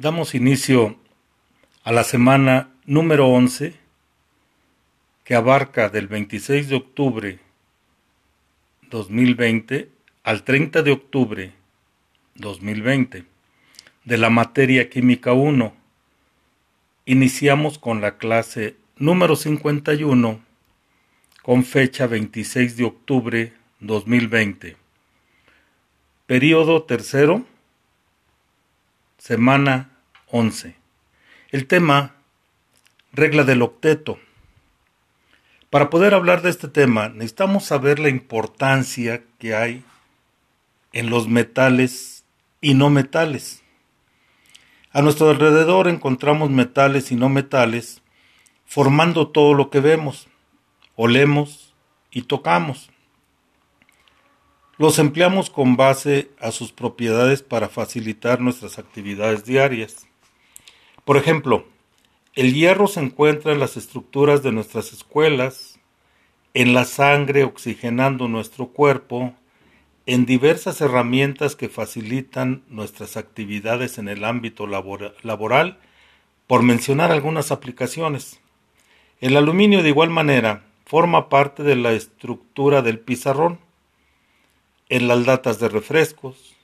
Damos inicio a la semana número 11 que abarca del 26 de octubre 2020 al 30 de octubre 2020 de la materia química 1. Iniciamos con la clase número 51 con fecha 26 de octubre 2020. Periodo tercero Semana 11. El tema, regla del octeto. Para poder hablar de este tema necesitamos saber la importancia que hay en los metales y no metales. A nuestro alrededor encontramos metales y no metales formando todo lo que vemos, olemos y tocamos. Los empleamos con base a sus propiedades para facilitar nuestras actividades diarias. Por ejemplo, el hierro se encuentra en las estructuras de nuestras escuelas, en la sangre oxigenando nuestro cuerpo, en diversas herramientas que facilitan nuestras actividades en el ámbito laboral, por mencionar algunas aplicaciones. El aluminio de igual manera forma parte de la estructura del pizarrón en las latas de refrescos,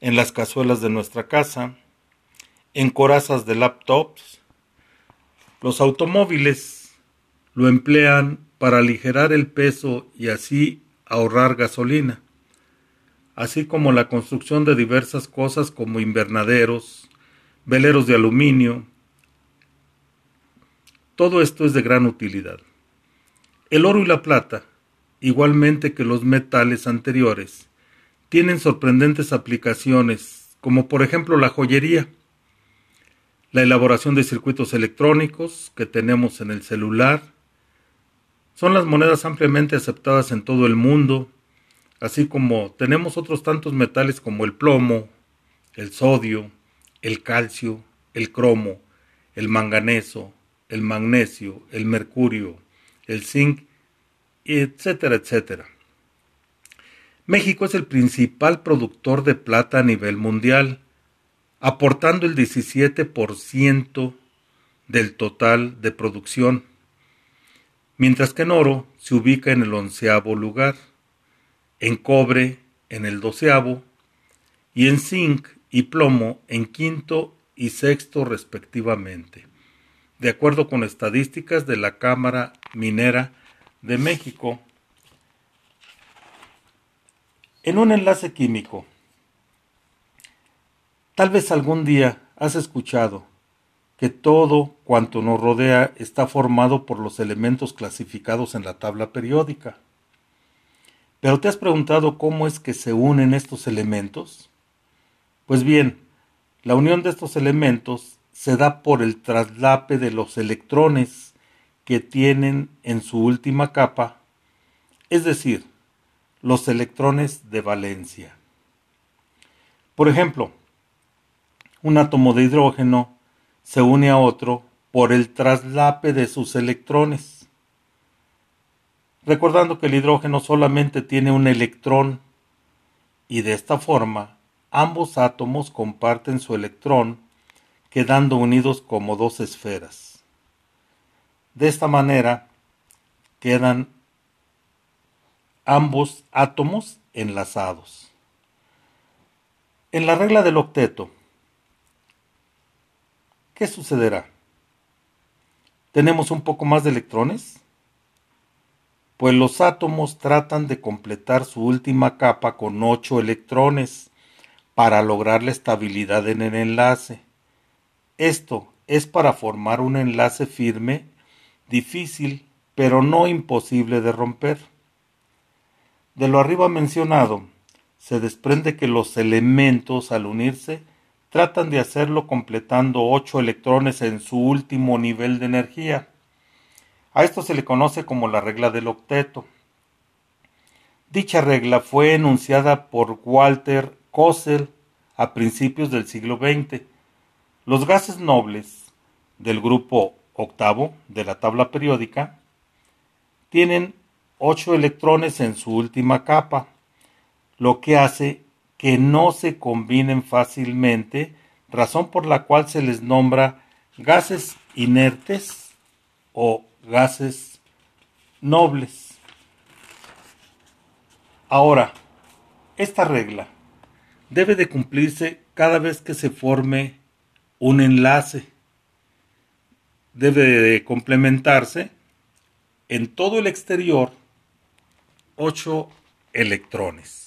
en las cazuelas de nuestra casa, en corazas de laptops. Los automóviles lo emplean para aligerar el peso y así ahorrar gasolina, así como la construcción de diversas cosas como invernaderos, veleros de aluminio. Todo esto es de gran utilidad. El oro y la plata igualmente que los metales anteriores, tienen sorprendentes aplicaciones, como por ejemplo la joyería, la elaboración de circuitos electrónicos que tenemos en el celular, son las monedas ampliamente aceptadas en todo el mundo, así como tenemos otros tantos metales como el plomo, el sodio, el calcio, el cromo, el manganeso, el magnesio, el mercurio, el zinc etcétera, etcétera. México es el principal productor de plata a nivel mundial, aportando el 17% del total de producción, mientras que en oro se ubica en el onceavo lugar, en cobre en el doceavo y en zinc y plomo en quinto y sexto respectivamente, de acuerdo con estadísticas de la Cámara Minera de México en un enlace químico. Tal vez algún día has escuchado que todo cuanto nos rodea está formado por los elementos clasificados en la tabla periódica. Pero ¿te has preguntado cómo es que se unen estos elementos? Pues bien, la unión de estos elementos se da por el traslape de los electrones que tienen en su última capa, es decir, los electrones de valencia. Por ejemplo, un átomo de hidrógeno se une a otro por el traslape de sus electrones. Recordando que el hidrógeno solamente tiene un electrón y de esta forma ambos átomos comparten su electrón quedando unidos como dos esferas. De esta manera quedan ambos átomos enlazados. En la regla del octeto, ¿qué sucederá? ¿Tenemos un poco más de electrones? Pues los átomos tratan de completar su última capa con ocho electrones para lograr la estabilidad en el enlace. Esto es para formar un enlace firme difícil, pero no imposible de romper. De lo arriba mencionado, se desprende que los elementos al unirse tratan de hacerlo completando ocho electrones en su último nivel de energía. A esto se le conoce como la regla del octeto. Dicha regla fue enunciada por Walter Kossel a principios del siglo XX. Los gases nobles del grupo octavo de la tabla periódica, tienen ocho electrones en su última capa, lo que hace que no se combinen fácilmente razón por la cual se les nombra gases inertes o gases nobles. Ahora, esta regla debe de cumplirse cada vez que se forme un enlace. Debe de complementarse en todo el exterior 8 electrones.